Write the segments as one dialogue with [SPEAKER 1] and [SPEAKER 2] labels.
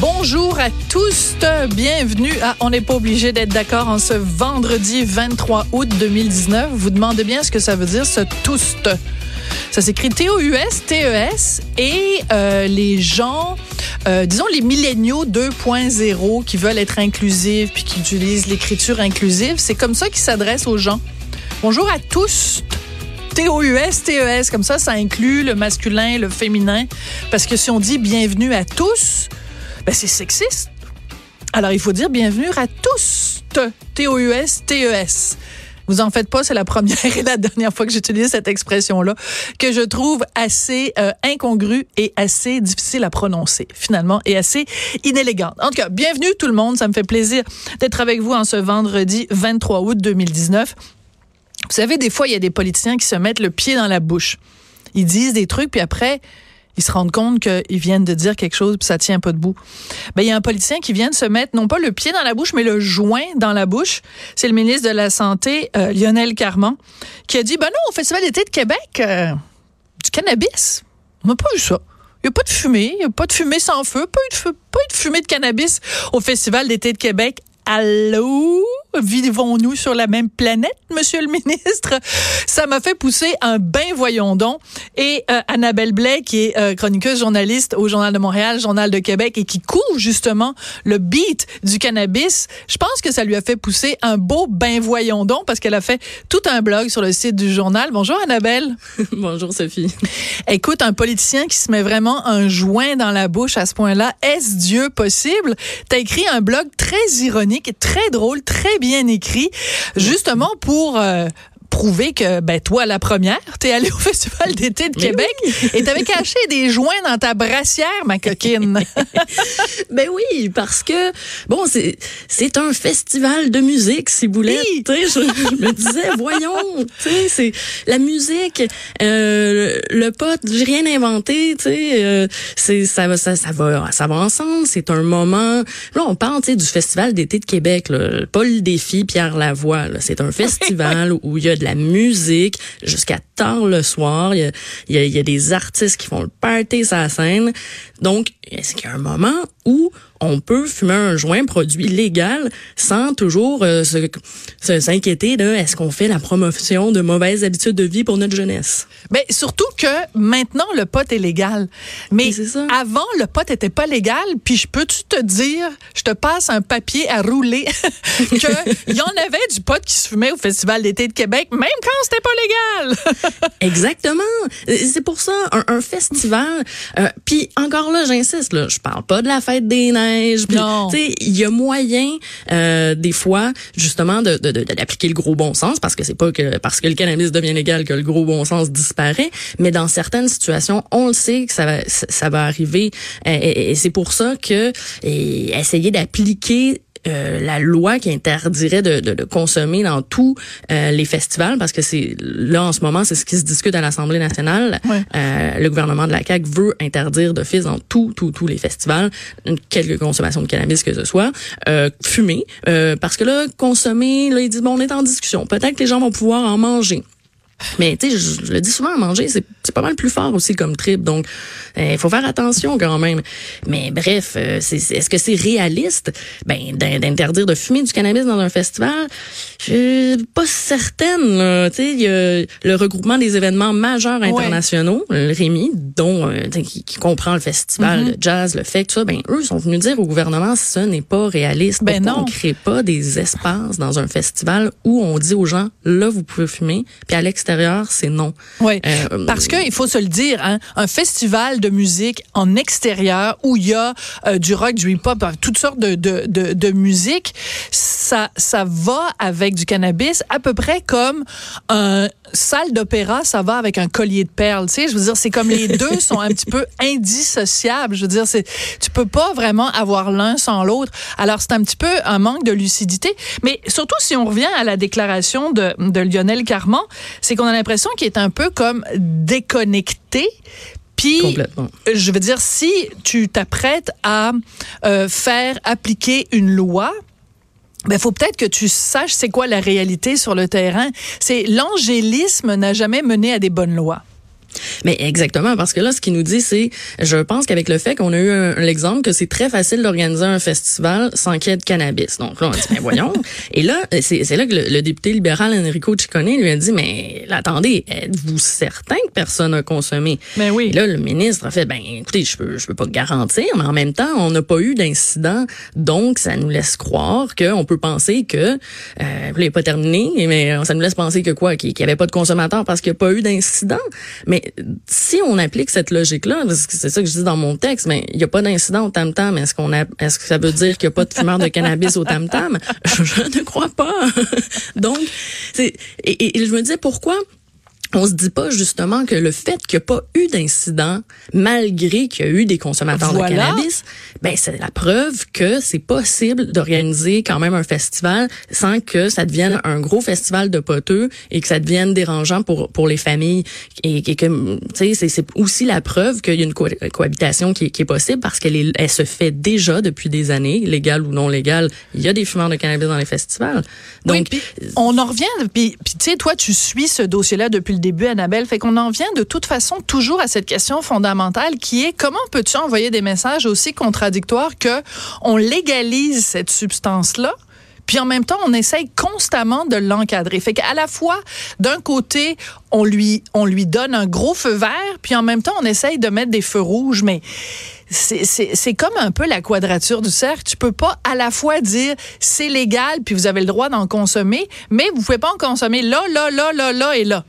[SPEAKER 1] Bonjour à tous, bienvenue à On n'est pas obligé d'être d'accord en ce vendredi 23 août 2019. Vous demandez bien ce que ça veut dire ce tous. Ça s'écrit T-O-U-S, T-E-S et euh, les gens, euh, disons les milléniaux 2.0 qui veulent être inclusifs puis qui utilisent l'écriture inclusive, c'est comme ça qu'ils s'adressent aux gens. Bonjour à tous. T-O-U-S, T-E-S, comme ça, ça inclut le masculin, le féminin. Parce que si on dit bienvenue à tous, ben c'est sexiste. Alors, il faut dire bienvenue à tous. T-O-U-S, T-E-S. Vous en faites pas, c'est la première et la dernière fois que j'utilise cette expression-là, que je trouve assez euh, incongrue et assez difficile à prononcer, finalement, et assez inélégante. En tout cas, bienvenue tout le monde. Ça me fait plaisir d'être avec vous en ce vendredi 23 août 2019. Vous savez, des fois, il y a des politiciens qui se mettent le pied dans la bouche. Ils disent des trucs, puis après, ils se rendent compte qu'ils viennent de dire quelque chose ça tient pas debout. Ben il y a un politicien qui vient de se mettre non pas le pied dans la bouche mais le joint dans la bouche. C'est le ministre de la santé euh, Lionel Carman qui a dit ben non au festival d'été de Québec euh, du cannabis. On n'a pas eu ça. Il n'y a pas de fumée, il n'y a pas de fumée sans feu, pas de fumée de cannabis au Festival d'été de Québec. Allô? Vivons-nous sur la même planète, monsieur le ministre? Ça m'a fait pousser un bain voyons donc. Et euh, Annabelle Blais, qui est euh, chroniqueuse journaliste au Journal de Montréal, Journal de Québec, et qui couvre justement le beat du cannabis, je pense que ça lui a fait pousser un beau bain voyons donc, parce qu'elle a fait tout un blog sur le site du journal. Bonjour Annabelle.
[SPEAKER 2] Bonjour Sophie.
[SPEAKER 1] Écoute, un politicien qui se met vraiment un joint dans la bouche à ce point-là, est-ce Dieu possible? T'as écrit un blog très ironique, très drôle, très bien écrit, justement pour euh, prouver que ben toi la première, t'es allée au festival d'été de Québec et t'avais caché des joints dans ta brassière ma coquine.
[SPEAKER 2] ben oui, parce que bon c'est c'est un festival de musique si vous voulez. Oui. Je, je, me disais voyons, c'est la musique euh, le pote, j'ai rien inventé, tu sais euh, c'est ça ça ça va ça va ensemble, c'est un moment. Là on parle du festival d'été de Québec là, pas le défi Pierre Lavoie, c'est un festival où il y a de la musique jusqu'à tard le soir. Il y a, il y a, il y a des artistes qui font le party sur la scène. Donc, est-ce qu'il y a un moment où on peut fumer un joint produit légal sans toujours euh, s'inquiéter de est-ce qu'on fait la promotion de mauvaises habitudes de vie pour notre jeunesse?
[SPEAKER 1] Mais ben, surtout que maintenant le pot est légal. Mais avant le pot était pas légal, puis je peux tu te dire, je te passe un papier à rouler que y en avait du pot qui se fumait au festival d'été de Québec même quand c'était pas légal.
[SPEAKER 2] Exactement. C'est pour ça un, un festival euh, puis encore là j'insiste là, je parle pas de la fête des neiges il y a moyen euh, des fois justement de d'appliquer le gros bon sens parce que c'est pas que parce que le cannabis devient légal que le gros bon sens disparaît, mais dans certaines situations, on le sait que ça va ça va arriver. Et, et c'est pour ça que et essayer d'appliquer euh, la loi qui interdirait de, de, de consommer dans tous euh, les festivals, parce que c'est là en ce moment, c'est ce qui se discute à l'Assemblée nationale. Euh, le gouvernement de la CAQ veut interdire d'office dans tous, tous, tous les festivals, quelque consommation de cannabis que ce soit, fumer, parce que là, consommer, là, ils disent, bon, on est en discussion. Peut-être que les gens vont pouvoir en manger. Mais tu sais, je, le dis souvent, manger, c'est pas mal plus fort aussi comme trip. Donc, il euh, faut faire attention quand même. Mais bref, euh, est-ce que c'est réaliste? Ben, d'interdire de fumer du cannabis dans un festival? Je suis pas certaine. Tu sais, il y a le regroupement des événements majeurs internationaux, le Rémi, dont euh, qui, comprend le festival, mm-hmm. le jazz, le fait, tout ça. Ben, eux sont venus dire au gouvernement, ce n'est pas réaliste. Ben non. On crée pas des espaces dans un festival où on dit aux gens, là, vous pouvez fumer, puis à l'extérieur c'est non.
[SPEAKER 1] Oui, euh, parce qu'il faut se le dire, hein, un festival de musique en extérieur où il y a euh, du rock, du hip-hop, euh, toutes sortes de, de, de, de, musique, ça, ça va avec du cannabis à peu près comme un salle d'opéra, ça va avec un collier de perles. Tu sais, je veux dire, c'est comme les deux sont un petit peu indissociables. Je veux dire, c'est tu peux pas vraiment avoir l'un sans l'autre. Alors c'est un petit peu un manque de lucidité. Mais surtout si on revient à la déclaration de, de Lionel Carman, c'est qu'on a l'impression qu'il est un peu comme déconnecté. Puis, je veux dire, si tu t'apprêtes à euh, faire appliquer une loi, ben faut peut-être que tu saches c'est quoi la réalité sur le terrain. C'est l'angélisme n'a jamais mené à des bonnes lois.
[SPEAKER 2] Mais exactement, parce que là, ce qu'il nous dit, c'est, je pense qu'avec le fait qu'on a eu l'exemple que c'est très facile d'organiser un festival sans qu'il y ait de cannabis. Donc là, on dit, mais voyons. Et là, c'est là que le, député libéral Enrico Ciccone lui a dit, mais attendez, êtes-vous certain que personne n'a consommé?
[SPEAKER 1] Mais oui.
[SPEAKER 2] Et là, le ministre a fait, ben écoutez, je peux, je peux pas garantir, mais en même temps, on n'a pas eu d'incident, donc ça nous laisse croire qu'on peut penser que, euh, il n'est pas terminé, mais ça nous laisse penser que quoi, qu'il n'y avait pas de consommateurs parce qu'il n'y a pas eu d'incident. Mais si on applique cette logique-là, c'est ça que je dis dans mon texte, mais il n'y a pas d'incident au tam-tam, est-ce qu'on a, est-ce que ça veut dire qu'il n'y a pas de fumeurs de cannabis au tam-tam? Je, ne crois pas. Donc, c'est, et, et je me disais pourquoi on se dit pas justement que le fait qu'il n'y a pas eu d'incident, malgré qu'il y a eu des consommateurs de cannabis, ben c'est la preuve que c'est possible d'organiser quand même un festival sans que ça devienne un gros festival de poteux et que ça devienne dérangeant pour pour les familles et, que tu sais c'est aussi la preuve qu'il y a une cohabitation qui, qui, est possible parce qu'elle elle se fait déjà depuis des années, légale ou non légale. Il y a des fumeurs de cannabis dans les festivals.
[SPEAKER 1] Donc on en revient puis, tu sais toi tu suis ce dossier-là depuis début, Annabelle. Fait qu'on en vient de toute façon toujours à cette question fondamentale qui est comment peux-tu envoyer des messages aussi contradictoires que on légalise cette substance-là? Puis en même temps, on essaye constamment de l'encadrer. Fait qu'à la fois, d'un côté, on lui, on lui donne un gros feu vert, puis en même temps, on essaye de mettre des feux rouges. Mais c'est comme un peu la quadrature du cercle. Tu peux pas à la fois dire c'est légal, puis vous avez le droit d'en consommer, mais vous pouvez pas en consommer là, là, là, là, là et là.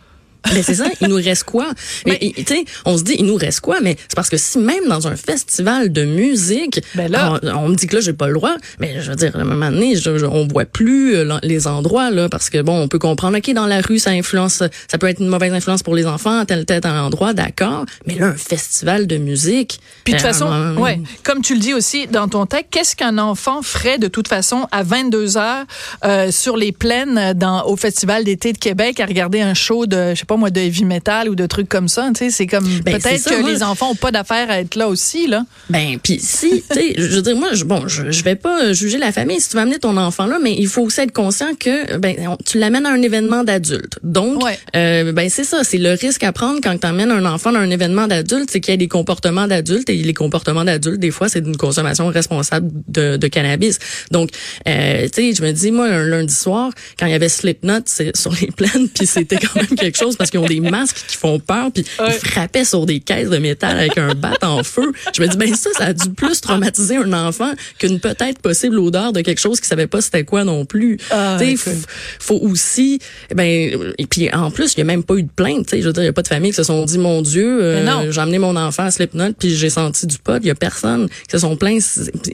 [SPEAKER 2] Mais c'est ça, il nous reste quoi? Mais, tu sais, on se dit, il nous reste quoi? Mais c'est parce que si même dans un festival de musique, ben là, on, me dit que là, j'ai pas le droit, mais je veux dire, à un moment donné, je, on voit plus euh, les endroits, là, parce que bon, on peut comprendre, OK, dans la rue, ça influence, ça peut être une mauvaise influence pour les enfants, tel, tel, tel endroit, d'accord, mais là, un festival de musique.
[SPEAKER 1] Puis de toute ben, façon, ouais, comme tu le dis aussi dans ton texte, qu'est-ce qu'un enfant ferait de toute façon à 22 heures euh, sur les plaines dans, au Festival d'été de Québec à regarder un show de, je sais pas moi, de heavy metal ou de trucs comme ça. Tu sais, c'est comme ben, peut-être que les enfants ont pas d'affaire à être là aussi, là.
[SPEAKER 2] Ben, puis si, tu sais, je veux dire, moi, je, bon, je, je vais pas juger la famille si tu vas amener ton enfant là, mais il faut aussi être conscient que ben tu l'amènes à un événement d'adulte. Donc, euh, ben c'est ça, c'est le risque à prendre quand tu amènes un enfant à un événement d'adulte, c'est qu'il y a des comportements d'adultes et les comportements d'adultes, des fois, c'est d'une consommation responsable de, de cannabis. Donc, euh, tu sais, je me dis, moi, un lundi soir, quand il y avait Slipknot sur les plaines, puis c'était quand même quelque chose parce qu'ils ont des masques qui font peur, puis ils frappaient sur des caisses de métal avec un bat en feu. Je me dis, ben ça, ça a dû plus traumatiser un enfant qu'une peut-être possible odeur de quelque chose qui savait pas c'était quoi non plus. Ah, tu sais, faut, aussi, ben, et puis en plus, il y a même pas eu de plainte. Tu sais, je veux dire, il y a pas de famille qui se sont dit, mon Dieu, euh, j'ai amené mon enfant à Slipknot, puis j'ai senti du pot. Il y a personne qui se sont plaints.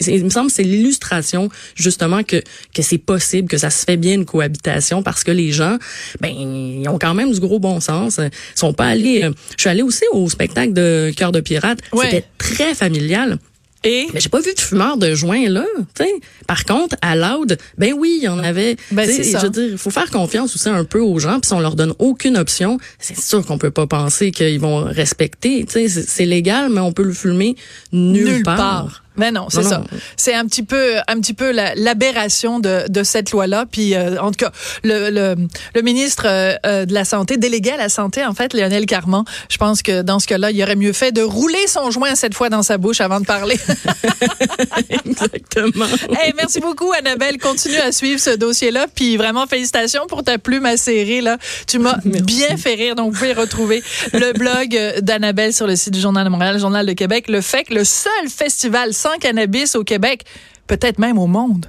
[SPEAKER 2] Il me semble c'est l'illustration justement que que c'est possible, que ça se fait bien une cohabitation parce que les gens, ben, ils ont quand même du gros bon sens ils sont pas allés. Euh, je suis allée aussi au spectacle de Cœur de pirate. C'était très familial. Et? Mais j'ai pas vu de fumeur de joint là. sais. Par contre, à Loud, ben oui, il y en avait. Ben je veux dire, il faut faire confiance aussi un peu aux gens. Puis si on leur donne aucune option, c'est sûr qu'on peut pas penser qu'ils vont respecter. C'est légal, mais on peut le filmer nulle, part.
[SPEAKER 1] Mais non, c'est ça. C'est un petit peu, un petit peu l'aberration de, de cette loi-là. Puis, euh, en tout cas, le, le, le ministre euh, euh, de la Santé, délégué à la Santé, en fait, Lionel Carman, je pense que dans ce cas-là, il aurait mieux fait de rouler son joint cette fois dans sa bouche avant de parler.
[SPEAKER 2] Exactement.
[SPEAKER 1] Hey, merci beaucoup, Annabelle. Continue à suivre ce dossier-là. Puis, vraiment, félicitations pour ta plume acérée, là. Tu m'as bien fait rire. Donc, vous pouvez retrouver le blog d'Annabelle sur le site du Journal de Montréal, Journal de Québec. Le fait que le seul festival sans cannabis au Québec, peut-être même au monde.